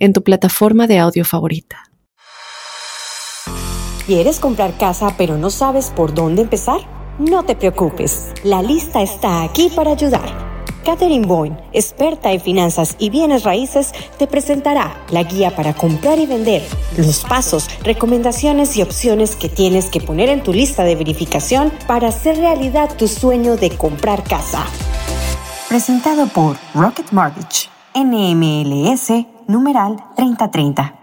en tu plataforma de audio favorita. ¿Quieres comprar casa pero no sabes por dónde empezar? No te preocupes, la lista está aquí para ayudar. Catherine Boyne, experta en finanzas y bienes raíces, te presentará la guía para comprar y vender, los pasos, recomendaciones y opciones que tienes que poner en tu lista de verificación para hacer realidad tu sueño de comprar casa. Presentado por Rocket Mortgage, NMLS numeral 3030.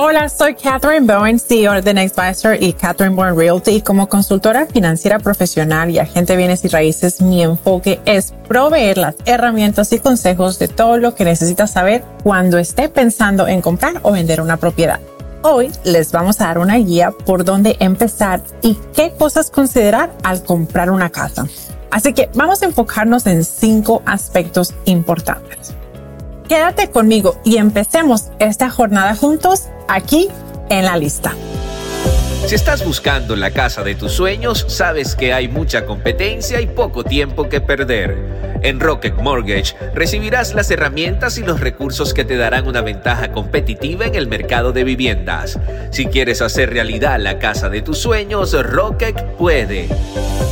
Hola, soy Catherine Bowen, CEO de Next Advisor y Catherine Bowen Realty. Como consultora financiera profesional y agente de bienes y raíces, mi enfoque es proveer las herramientas y consejos de todo lo que necesitas saber cuando esté pensando en comprar o vender una propiedad. Hoy les vamos a dar una guía por dónde empezar y qué cosas considerar al comprar una casa. Así que vamos a enfocarnos en cinco aspectos importantes. Quédate conmigo y empecemos esta jornada juntos aquí en la lista. Si estás buscando la casa de tus sueños, sabes que hay mucha competencia y poco tiempo que perder. En Rocket Mortgage recibirás las herramientas y los recursos que te darán una ventaja competitiva en el mercado de viviendas. Si quieres hacer realidad la casa de tus sueños, Rocket puede.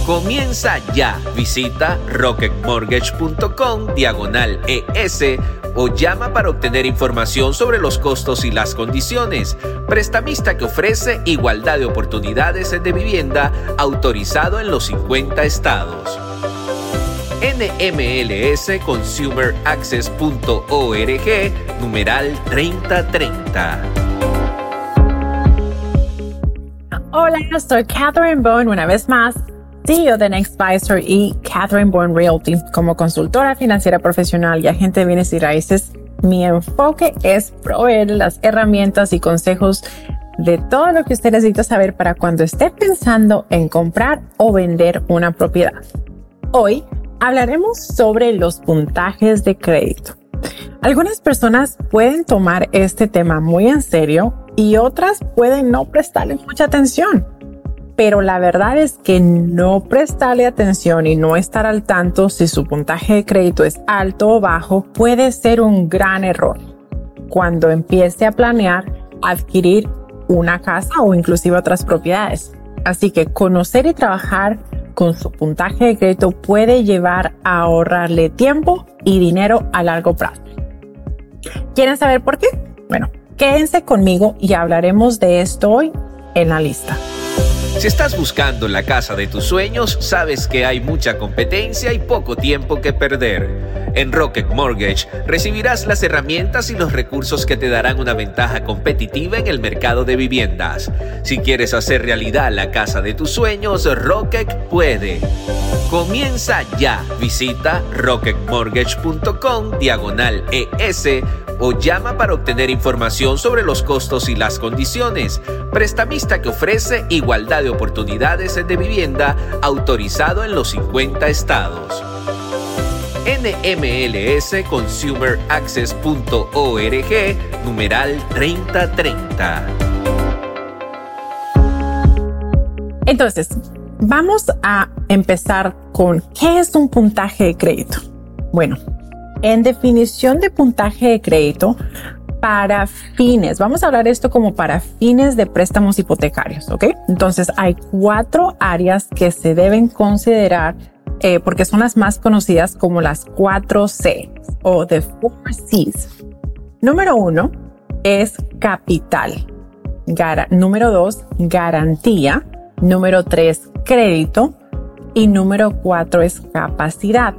Comienza ya. Visita rocketmortgage.com diagonal ES o llama para obtener información sobre los costos y las condiciones. Prestamista que ofrece igualdad de oportunidades de vivienda autorizado en los 50 estados. nmlsconsumeraccess.org, numeral 3030. Hola, soy Catherine Bone una vez más, CEO de Nextvisor y Catherine Bone Realty. Como consultora financiera profesional y agente de bienes y raíces, mi enfoque es proveer las herramientas y consejos de todo lo que usted necesita saber para cuando esté pensando en comprar o vender una propiedad. Hoy hablaremos sobre los puntajes de crédito. Algunas personas pueden tomar este tema muy en serio y otras pueden no prestarle mucha atención. Pero la verdad es que no prestarle atención y no estar al tanto si su puntaje de crédito es alto o bajo puede ser un gran error cuando empiece a planear adquirir una casa o inclusive otras propiedades. Así que conocer y trabajar con su puntaje de crédito puede llevar a ahorrarle tiempo y dinero a largo plazo. ¿Quieren saber por qué? Bueno, quédense conmigo y hablaremos de esto hoy en la lista. Si estás buscando la casa de tus sueños, sabes que hay mucha competencia y poco tiempo que perder. En Rocket Mortgage recibirás las herramientas y los recursos que te darán una ventaja competitiva en el mercado de viviendas. Si quieres hacer realidad la casa de tus sueños, Rocket puede. Comienza ya. Visita rocketmortgage.com diagonal ES o llama para obtener información sobre los costos y las condiciones. Prestamista que ofrece igualdad de oportunidades de vivienda autorizado en los 50 estados. nmlsconsumeraccess.org, numeral 3030. Entonces, vamos a empezar con ¿qué es un puntaje de crédito? Bueno, en definición de puntaje de crédito, para fines, vamos a hablar esto como para fines de préstamos hipotecarios, ¿ok? Entonces hay cuatro áreas que se deben considerar eh, porque son las más conocidas como las cuatro C o the four C's. Número uno es capital. número dos, garantía. Número tres, crédito. Y número cuatro es capacidad.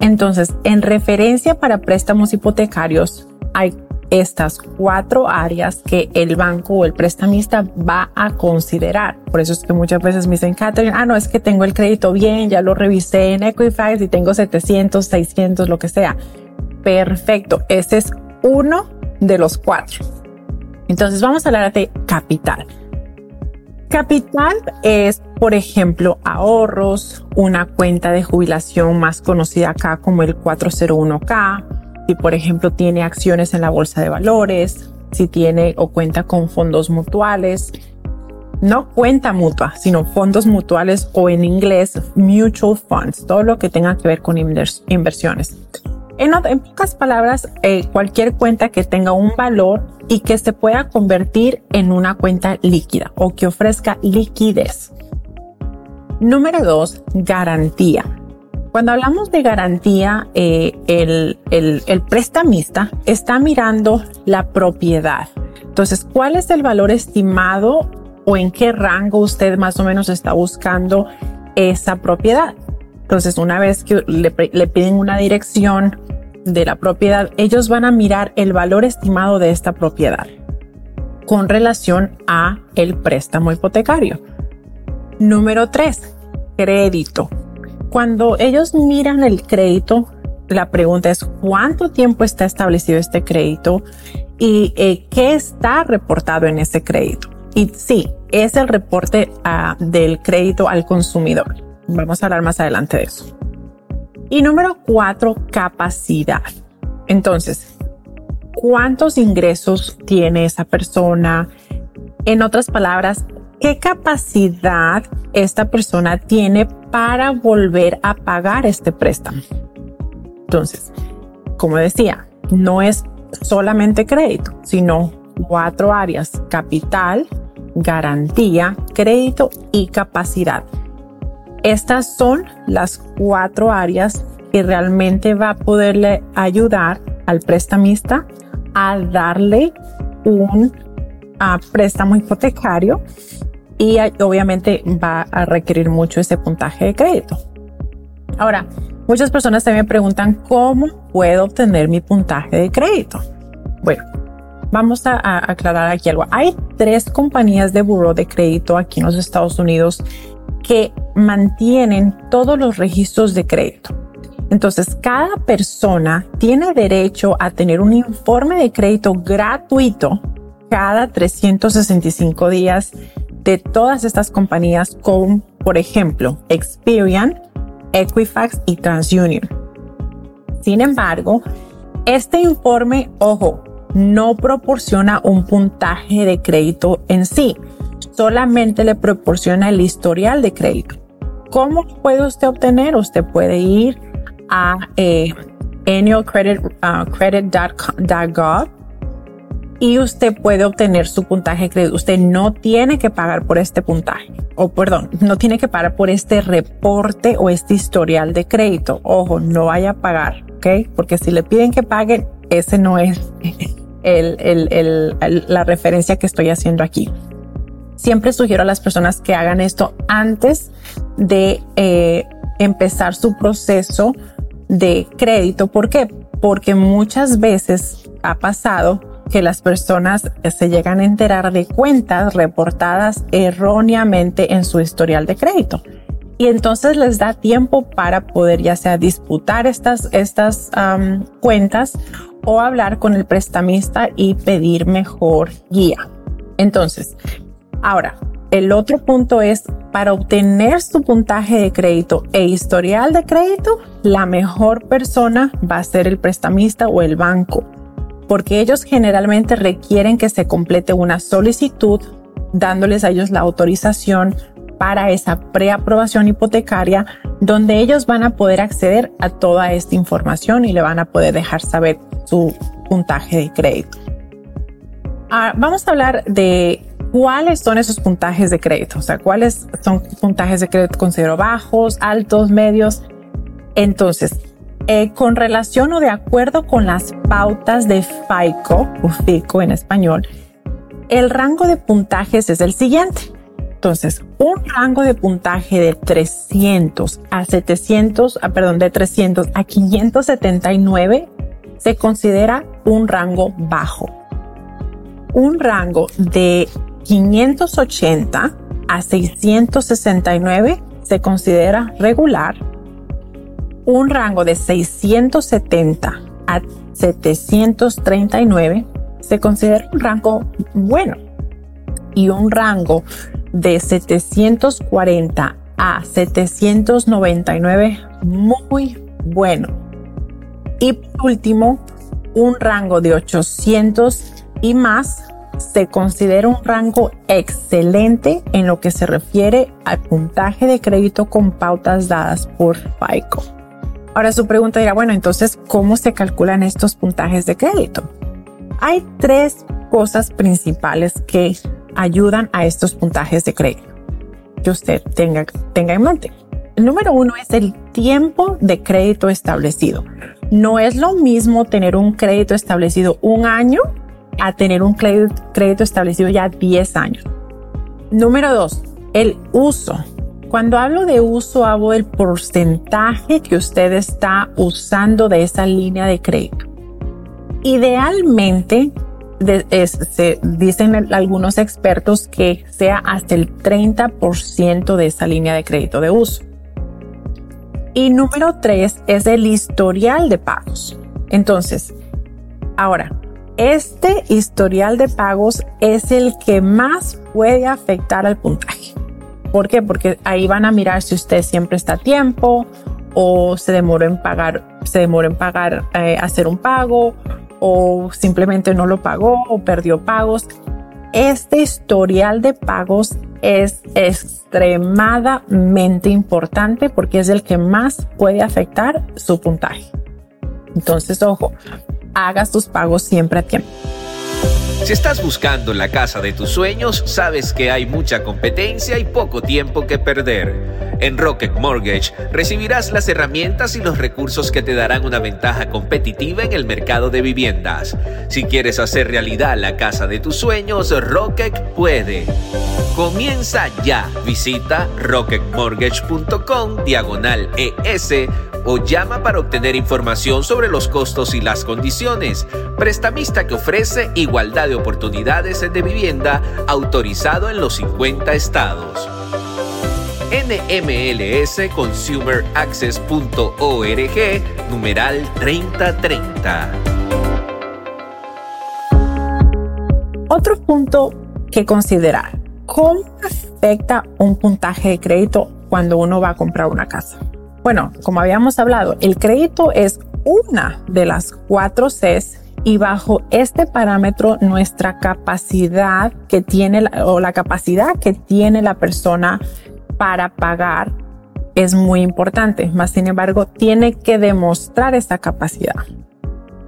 Entonces, en referencia para préstamos hipotecarios, hay estas cuatro áreas que el banco o el prestamista va a considerar. Por eso es que muchas veces me dicen, Catherine, ah, no, es que tengo el crédito bien, ya lo revisé en Equifax y tengo 700, 600, lo que sea. Perfecto. Ese es uno de los cuatro. Entonces vamos a hablar de capital. Capital es, por ejemplo, ahorros, una cuenta de jubilación más conocida acá como el 401k, si por ejemplo tiene acciones en la bolsa de valores, si tiene o cuenta con fondos mutuales, no cuenta mutua, sino fondos mutuales o en inglés mutual funds, todo lo que tenga que ver con inversiones. En, pocas palabras, eh, cualquier cuenta que tenga un valor y que se pueda convertir en una cuenta líquida o que ofrezca liquidez. Número dos, garantía. Cuando hablamos de garantía, eh, el, el prestamista está mirando la propiedad. Entonces, ¿cuál es el valor estimado o en qué rango usted más o menos está buscando esa propiedad? Entonces, una vez que le, piden una dirección de la propiedad, ellos van a mirar el valor estimado de esta propiedad con relación a el préstamo hipotecario. Número 3, crédito. Cuando ellos miran el crédito, la pregunta es cuánto tiempo está establecido este crédito y eh, qué está reportado en ese crédito. Y sí, es el reporte ah, del crédito al consumidor. Vamos a hablar más adelante de eso. Y número cuatro, capacidad. Entonces, ¿cuántos ingresos tiene esa persona? En otras palabras, ¿qué capacidad esta persona tiene para volver a pagar este préstamo? Entonces, como decía, no es solamente crédito, sino cuatro áreas, capital, garantía, crédito y capacidad. Estas son las cuatro áreas que realmente va a poderle ayudar al prestamista a darle un préstamo hipotecario y obviamente va a requerir mucho ese puntaje de crédito. Ahora, muchas personas también preguntan cómo puedo obtener mi puntaje de crédito. Bueno, vamos a, aclarar aquí algo. Hay tres compañías de buró de crédito aquí en los Estados Unidos que mantienen todos los registros de crédito. Entonces, cada persona tiene derecho a tener un informe de crédito gratuito cada 365 días de todas estas compañías con, por ejemplo, Experian, Equifax y TransUnion. Sin embargo, este informe, ojo, no proporciona un puntaje de crédito en sí, solamente le proporciona el historial de crédito. ¿Cómo puede usted obtener? Usted puede ir a eh, annualcredit.gov uh, y usted puede obtener su puntaje de crédito. Usted no tiene que pagar por este puntaje, o perdón, no tiene que pagar por este reporte o este historial de crédito. Ojo, no vaya a pagar, ¿ok? Porque si le piden que pague, ese no es la referencia que estoy haciendo aquí. Siempre sugiero a las personas que hagan esto antes de eh, empezar su proceso de crédito. ¿Por qué? Porque muchas veces ha pasado que las personas se llegan a enterar de cuentas reportadas erróneamente en su historial de crédito. Y entonces les da tiempo para poder ya sea disputar estas, estas cuentas o hablar con el prestamista y pedir mejor guía. Entonces, Ahora, el otro punto es, para obtener su puntaje de crédito e historial de crédito, la mejor persona va a ser el prestamista o el banco, porque ellos generalmente requieren que se complete una solicitud dándoles a ellos la autorización para esa preaprobación hipotecaria, donde ellos van a poder acceder a toda esta información y le van a poder dejar saber su puntaje de crédito. Ah, vamos a hablar de ¿Cuáles son esos puntajes de crédito? O sea, ¿cuáles son puntajes de crédito considero bajos, altos, medios? Entonces, eh, con relación o de acuerdo con las pautas de FICO o FICO en español, el rango de puntajes es el siguiente. Entonces, un rango de puntaje de 300 a 700, ah, perdón, de 300 a 579 se considera un rango bajo. Un rango de 580 a 669 se considera regular. Un rango de 670 a a 739 se considera un rango bueno y un rango de 740 a 799 muy bueno. Y por último, un rango de 800 y más se considera un rango excelente en lo que se refiere al puntaje de crédito con pautas dadas por FICO. Ahora su pregunta dirá, bueno, entonces, ¿cómo se calculan estos puntajes de crédito? Hay tres cosas principales que ayudan a estos puntajes de crédito que usted tenga, tenga en mente. El número uno es el tiempo de crédito establecido. No es lo mismo tener un crédito establecido un año a tener un crédito, establecido ya 10 años. Número dos, el uso. Cuando hablo de uso, hablo del porcentaje que usted está usando de esa línea de crédito. Idealmente, se, dicen algunos expertos que sea hasta el 30% de esa línea de crédito de uso. Y número tres es el historial de pagos. Entonces, ahora, este historial de pagos es el que más puede afectar al puntaje. ¿Por qué? Porque ahí van a mirar si usted siempre está a tiempo o se demoró en pagar, se demoró en pagar, eh, hacer un pago o simplemente no lo pagó o perdió pagos. Este historial de pagos es extremadamente importante porque es el que más puede afectar su puntaje. Entonces, ojo, hagas tus pagos siempre a tiempo. Si estás buscando la casa de tus sueños, sabes que hay mucha competencia y poco tiempo que perder. En Rocket Mortgage recibirás las herramientas y los recursos que te darán una ventaja competitiva en el mercado de viviendas. Si quieres hacer realidad la casa de tus sueños, Rocket puede. Comienza ya. Visita rocketmortgage.com diagonal ES o llama para obtener información sobre los costos y las condiciones. Prestamista que ofrece igualdad de oportunidades de vivienda autorizado en los 50 estados. nmlsconsumeraccess.org, numeral 3030. Otro punto que considerar. ¿Cómo afecta un puntaje de crédito cuando uno va a comprar una casa? Bueno, como habíamos hablado, el crédito es una de las cuatro Cs y bajo este parámetro nuestra capacidad que tiene o la capacidad que tiene la persona para pagar es muy importante, más sin embargo tiene que demostrar esa capacidad.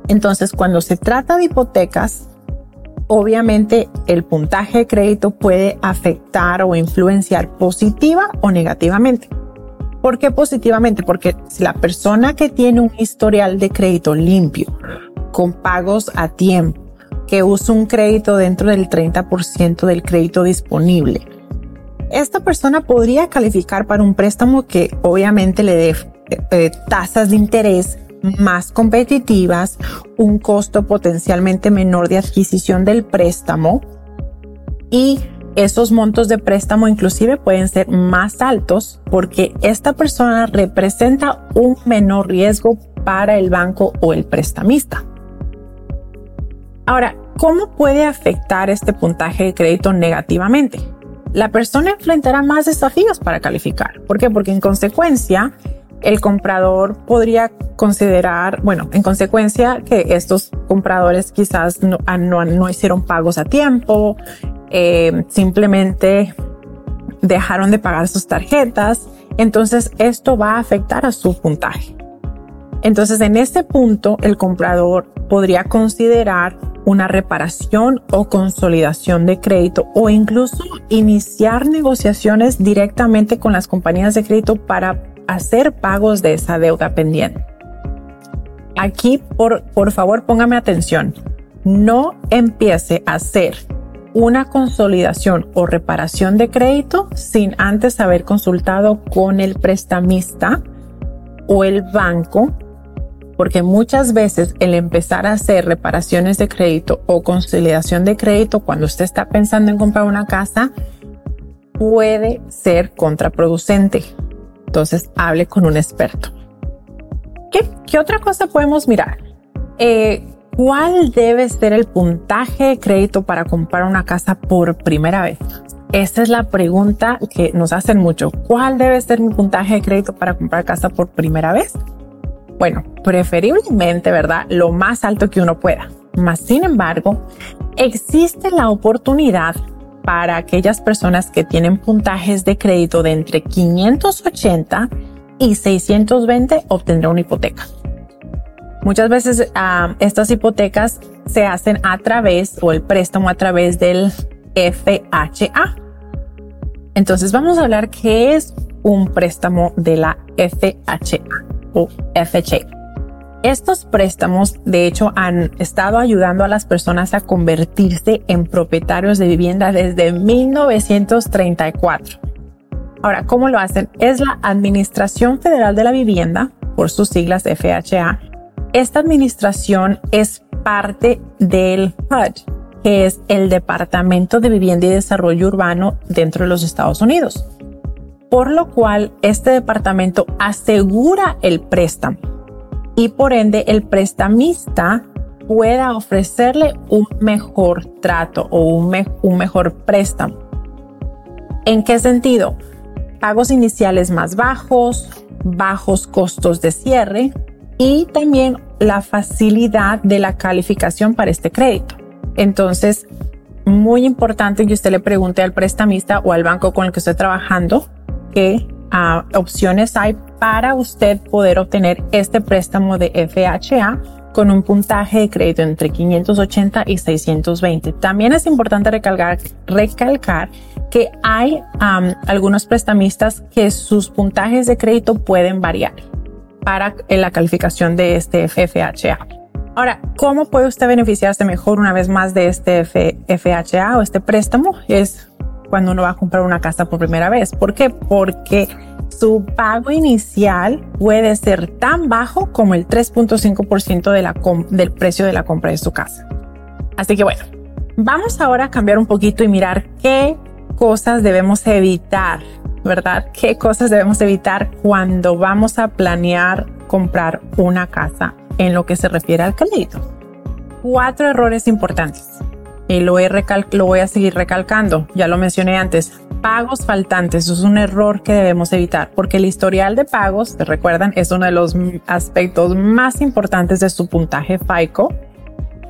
Entonces, cuando se trata de hipotecas, obviamente el puntaje de crédito puede afectar o influenciar positiva o negativamente. ¿Por qué positivamente? Porque si la persona que tiene un historial de crédito limpio, con pagos a tiempo, que usa un crédito dentro del 30% del crédito disponible, esta persona podría calificar para un préstamo que obviamente le dé eh, tasas de interés más competitivas, un costo potencialmente menor de adquisición del préstamo y esos montos de préstamo inclusive pueden ser más altos porque esta persona representa un menor riesgo para el banco o el prestamista. Ahora, ¿cómo puede afectar este puntaje de crédito negativamente? La persona enfrentará más desafíos para calificar. ¿Por qué? Porque en consecuencia, el comprador podría considerar, bueno, en consecuencia que estos compradores quizás no, ah, hicieron pagos a tiempo, eh, simplemente dejaron de pagar sus tarjetas, entonces esto va a afectar a su puntaje. Entonces en este punto el comprador podría considerar una reparación o consolidación de crédito o incluso iniciar negociaciones directamente con las compañías de crédito para hacer pagos de esa deuda pendiente. Aquí, por, por favor, póngame atención. No empiece a hacer una consolidación o reparación de crédito sin antes haber consultado con el prestamista o el banco, porque muchas veces el empezar a hacer reparaciones de crédito o consolidación de crédito cuando usted está pensando en comprar una casa puede ser contraproducente. Entonces hable con un experto. ¿Qué, otra cosa podemos mirar? eh, ¿cuál debe ser el puntaje de crédito para comprar una casa por primera vez? Esta es la pregunta que nos hacen mucho. ¿Cuál debe ser mi puntaje de crédito para comprar casa por primera vez? Bueno, preferiblemente, ¿verdad? Lo más alto que uno pueda. Más sin embargo, existe la oportunidad para aquellas personas que tienen puntajes de crédito de entre 580 y 620 obtendrá una hipoteca. Muchas veces ah, estas hipotecas se hacen a través o el préstamo a través del FHA. Entonces vamos a hablar qué es un préstamo de la FHA o FHA. Estos préstamos, de hecho, han estado ayudando a las personas a convertirse en propietarios de vivienda desde 1934. Ahora, ¿cómo lo hacen? Es la Administración Federal de la Vivienda, por sus siglas FHA. Esta administración es parte del HUD, que es el Departamento de Vivienda y Desarrollo Urbano dentro de los Estados Unidos. Por lo cual, este departamento asegura el préstamo y por ende el prestamista pueda ofrecerle un mejor trato o un, mejor préstamo. ¿En qué sentido? Pagos iniciales más bajos, bajos costos de cierre y también la facilidad de la calificación para este crédito. Entonces, muy importante que usted le pregunte al prestamista o al banco con el que esté trabajando qué ah, opciones hay para usted poder obtener este préstamo de FHA con un puntaje de crédito entre 580 y 620. También es importante recalcar, recalcar que hay algunos prestamistas que sus puntajes de crédito pueden variar para la calificación de este FHA. Ahora, ¿cómo puede usted beneficiarse mejor una vez más de este FHA o este préstamo? Es cuando uno va a comprar una casa por primera vez. ¿Por qué? Porque su pago inicial puede ser tan bajo como el 3.5% de del precio de la compra de su casa. Así que bueno, vamos ahora a cambiar un poquito y mirar qué cosas debemos evitar, ¿verdad? ¿Qué cosas debemos evitar cuando vamos a planear comprar una casa en lo que se refiere al crédito. Cuatro errores importantes. Lo, lo voy a seguir recalcando, ya lo mencioné antes. Pagos faltantes, eso es un error que debemos evitar porque el historial de pagos, te recuerdan, es uno de los aspectos más importantes de su puntaje FICO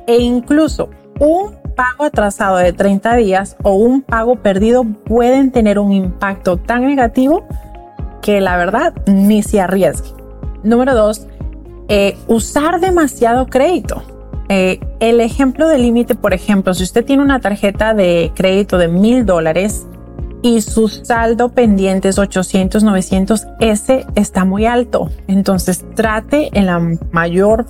e incluso un pago atrasado de 30 días o un pago perdido pueden tener un impacto tan negativo que la verdad ni se arriesgue. Número dos, eh, usar demasiado crédito. Eh, el ejemplo de límite, por ejemplo, si usted tiene una tarjeta de crédito de mil dólares y su saldo pendiente es 800, 900, ese está muy alto. Entonces trate en la mayor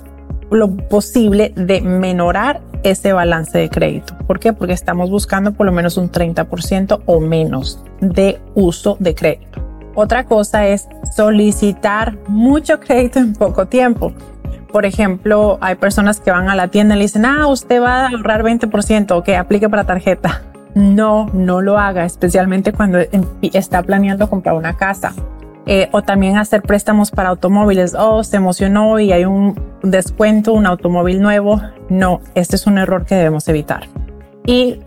lo posible de menorar ese balance de crédito. ¿Por qué? Porque estamos buscando por lo menos un 30% o menos de uso de crédito. Otra cosa es solicitar mucho crédito en poco tiempo. Por ejemplo, hay personas que van a la tienda y le dicen, ah, usted va a ahorrar 20%, que aplique para tarjeta. No, no lo haga, especialmente cuando está planeando comprar una casa. Eh, o también hacer préstamos para automóviles. Oh, se emocionó y hay un descuento, un automóvil nuevo. No, este es un error que debemos evitar. Y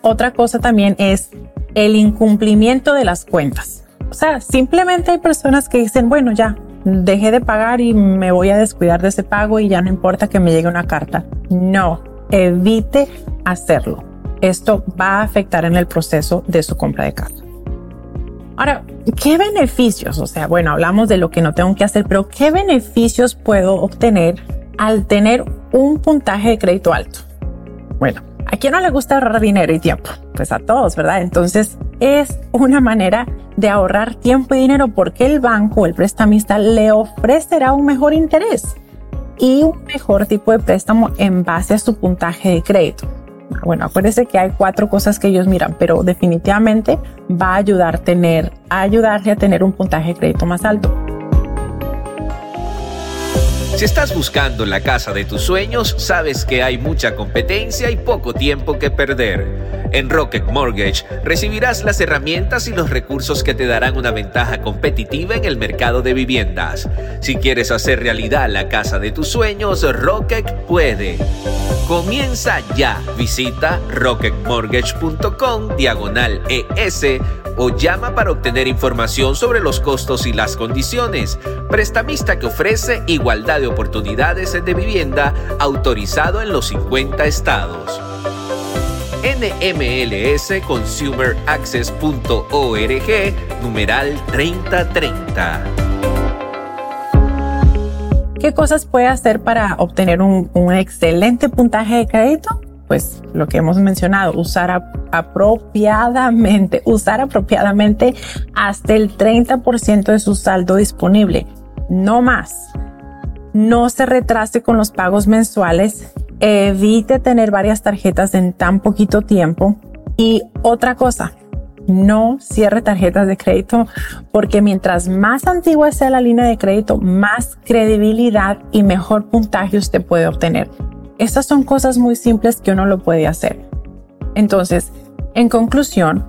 otra cosa también es el incumplimiento de las cuentas. O sea, simplemente hay personas que dicen, bueno, ya, dejé de pagar y me voy a descuidar de ese pago y ya no importa que me llegue una carta. No, evite hacerlo. Esto va a afectar en el proceso de su compra de casa. Ahora, ¿qué beneficios? O sea, bueno, hablamos de lo que no tengo que hacer, pero ¿qué beneficios puedo obtener al tener un puntaje de crédito alto? Bueno, ¿a quién no le gusta ahorrar dinero y tiempo? Pues a todos, ¿verdad? Entonces, es una manera de ahorrar tiempo y dinero porque el banco o el prestamista le ofrecerá un mejor interés y un mejor tipo de préstamo en base a su puntaje de crédito. Bueno, acuérdese que hay cuatro cosas que ellos miran, pero definitivamente va a ayudar tener, a ayudarle a tener un puntaje de crédito más alto. Si estás buscando la casa de tus sueños, sabes que hay mucha competencia y poco tiempo que perder. En Rocket Mortgage recibirás las herramientas y los recursos que te darán una ventaja competitiva en el mercado de viviendas. Si quieres hacer realidad la casa de tus sueños, Rocket puede. Comienza ya. Visita rocketmortgage.com diagonal ES o llama para obtener información sobre los costos y las condiciones. Prestamista que ofrece igualdad de oportunidades de vivienda autorizado en los 50 estados. nmlsconsumeraccess.org, numeral 3030. ¿Qué cosas puede hacer para obtener un, un excelente puntaje de crédito? Pues lo que hemos mencionado, usar apropiadamente, usar apropiadamente hasta el 30% de su saldo disponible, no más. No se retrase con los pagos mensuales, evite tener varias tarjetas en tan poquito tiempo y otra cosa, no cierre tarjetas de crédito porque mientras más antigua sea la línea de crédito, más credibilidad y mejor puntaje usted puede obtener. Estas son cosas muy simples que uno lo puede hacer. Entonces, en conclusión,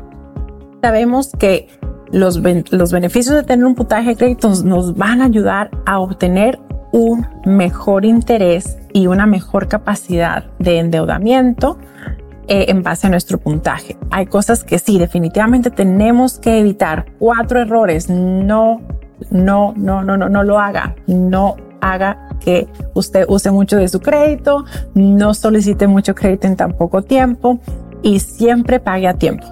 sabemos que los, los beneficios de tener un puntaje de crédito nos van a ayudar a obtener un mejor interés y una mejor capacidad de endeudamiento eh, en base a nuestro puntaje. Hay cosas que sí, definitivamente tenemos que evitar. Cuatro errores. No, no, no, no, no, no lo haga. No haga que usted use mucho de su crédito, no solicite mucho crédito en tan poco tiempo y siempre pague a tiempo.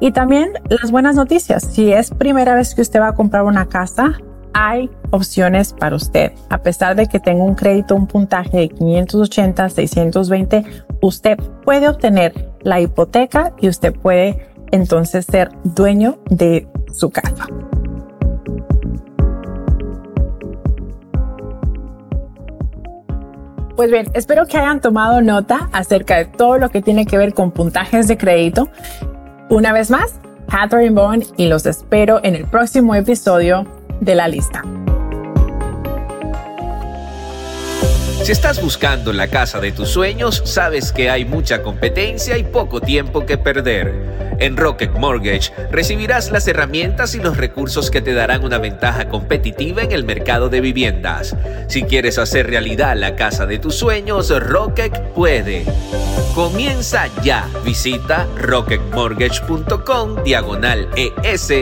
Y también las buenas noticias, si es primera vez que usted va a comprar una casa, hay opciones para usted. A pesar de que tenga un crédito, un puntaje de 580, 620, usted puede obtener la hipoteca y usted puede entonces ser dueño de su casa. Pues bien, espero que hayan tomado nota acerca de todo lo que tiene que ver con puntajes de crédito. Una vez más, Catherine Bone y los espero en el próximo episodio de la lista. Si estás buscando la casa de tus sueños, sabes que hay mucha competencia y poco tiempo que perder. En Rocket Mortgage recibirás las herramientas y los recursos que te darán una ventaja competitiva en el mercado de viviendas. Si quieres hacer realidad la casa de tus sueños, Rocket puede. Comienza ya. Visita rocketmortgage.com diagonal ES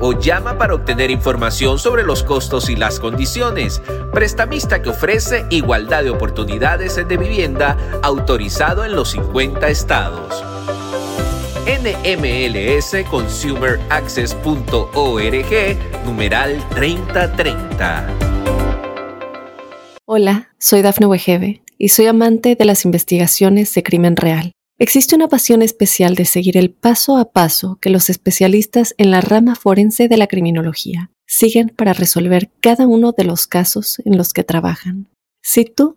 o llama para obtener información sobre los costos y las condiciones. Prestamista que ofrece igualdad de oportunidades de vivienda autorizado en los 50 estados nmlsconsumeraccess.org, numeral 3030. Hola, soy Dafne Wegebe y soy amante de las investigaciones de crimen real. Existe una pasión especial de seguir el paso a paso que los especialistas en la rama forense de la criminología siguen para resolver cada uno de los casos en los que trabajan. Si tú,